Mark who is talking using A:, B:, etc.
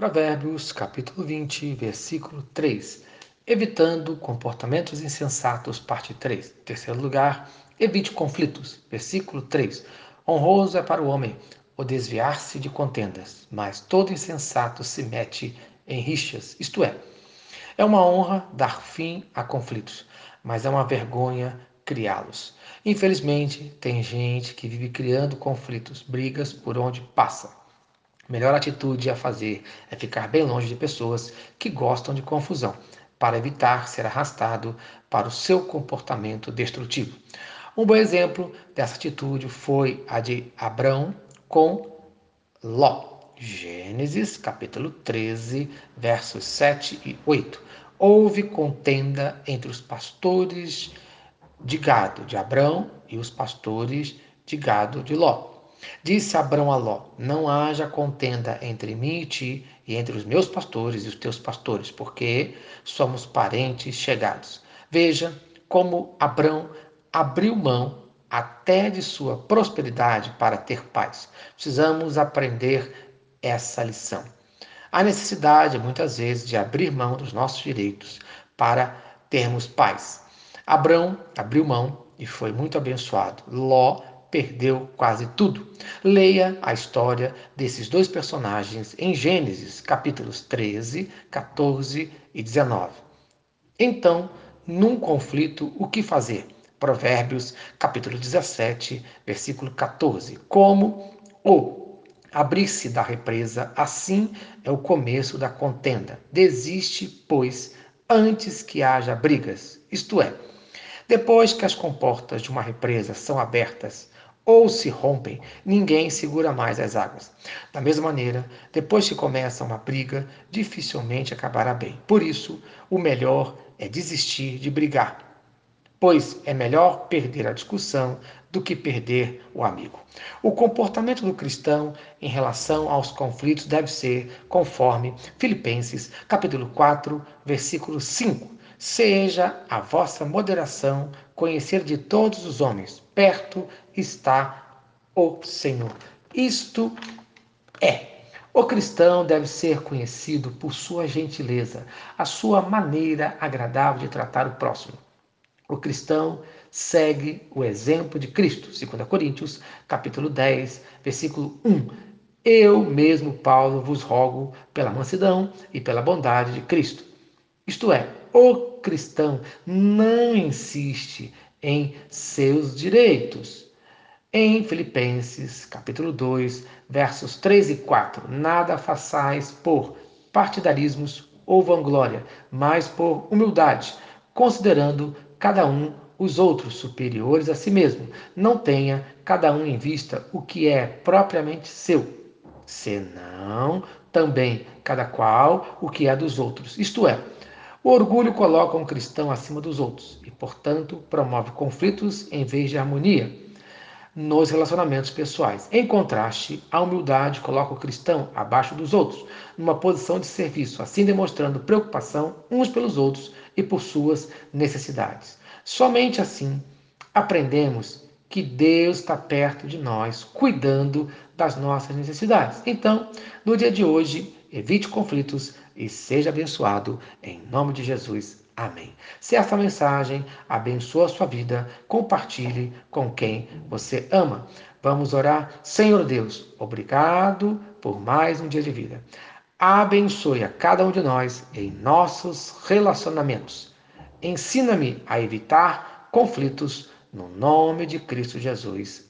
A: Provérbios, capítulo 20, versículo 3. Evitando comportamentos insensatos, parte 3. Terceiro lugar, evite conflitos. Versículo 3. Honroso é para o homem o desviar-se de contendas, mas todo insensato se mete em rixas, isto é, é uma honra dar fim a conflitos, mas é uma vergonha criá-los. Infelizmente, tem gente que vive criando conflitos, brigas por onde passa melhor atitude a fazer é ficar bem longe de pessoas que gostam de confusão, para evitar ser arrastado para o seu comportamento destrutivo. Um bom exemplo dessa atitude foi a de Abrão com Ló. Gênesis capítulo 13, versos 7 e 8. Houve contenda entre os pastores de gado de Abrão e os pastores de gado de Ló. Disse Abrão a Ló: Não haja contenda entre mim e ti, e entre os meus pastores e os teus pastores, porque somos parentes chegados. Veja como Abrão abriu mão até de sua prosperidade para ter paz. Precisamos aprender essa lição. Há necessidade, muitas vezes, de abrir mão dos nossos direitos para termos paz. Abrão abriu mão e foi muito abençoado. Ló perdeu quase tudo. Leia a história desses dois personagens em Gênesis, capítulos 13, 14 e 19. Então, num conflito, o que fazer? Provérbios, capítulo 17, versículo 14. Como o abrir-se da represa, assim é o começo da contenda. Desiste, pois, antes que haja brigas. Isto é, depois que as comportas de uma represa são abertas ou se rompem, ninguém segura mais as águas. Da mesma maneira, depois que começa uma briga, dificilmente acabará bem. Por isso, o melhor é desistir de brigar, pois é melhor perder a discussão do que perder o amigo. O comportamento do cristão em relação aos conflitos deve ser conforme Filipenses, capítulo 4, versículo 5 Seja a vossa moderação conhecer de todos os homens, perto está o Senhor. Isto é. O cristão deve ser conhecido por sua gentileza, a sua maneira agradável de tratar o próximo. O cristão segue o exemplo de Cristo, 2 Coríntios, capítulo 10, versículo 1. Eu mesmo, Paulo, vos rogo pela mansidão e pela bondade de Cristo. Isto é, o cristão não insiste em seus direitos. Em Filipenses, capítulo 2, versos 3 e 4, nada façais por partidarismos ou vanglória, mas por humildade, considerando cada um os outros superiores a si mesmo. Não tenha cada um em vista o que é propriamente seu, senão também cada qual o que é dos outros. Isto é, o orgulho coloca um cristão acima dos outros e, portanto, promove conflitos em vez de harmonia nos relacionamentos pessoais. Em contraste, a humildade coloca o cristão abaixo dos outros, numa posição de serviço, assim demonstrando preocupação uns pelos outros e por suas necessidades. Somente assim aprendemos que Deus está perto de nós, cuidando das nossas necessidades. Então, no dia de hoje, evite conflitos e seja abençoado em nome de Jesus. Amém. Se essa mensagem abençoa a sua vida, compartilhe com quem você ama. Vamos orar. Senhor Deus, obrigado por mais um dia de vida. Abençoe a cada um de nós em nossos relacionamentos. Ensina-me a evitar conflitos no nome de Cristo Jesus.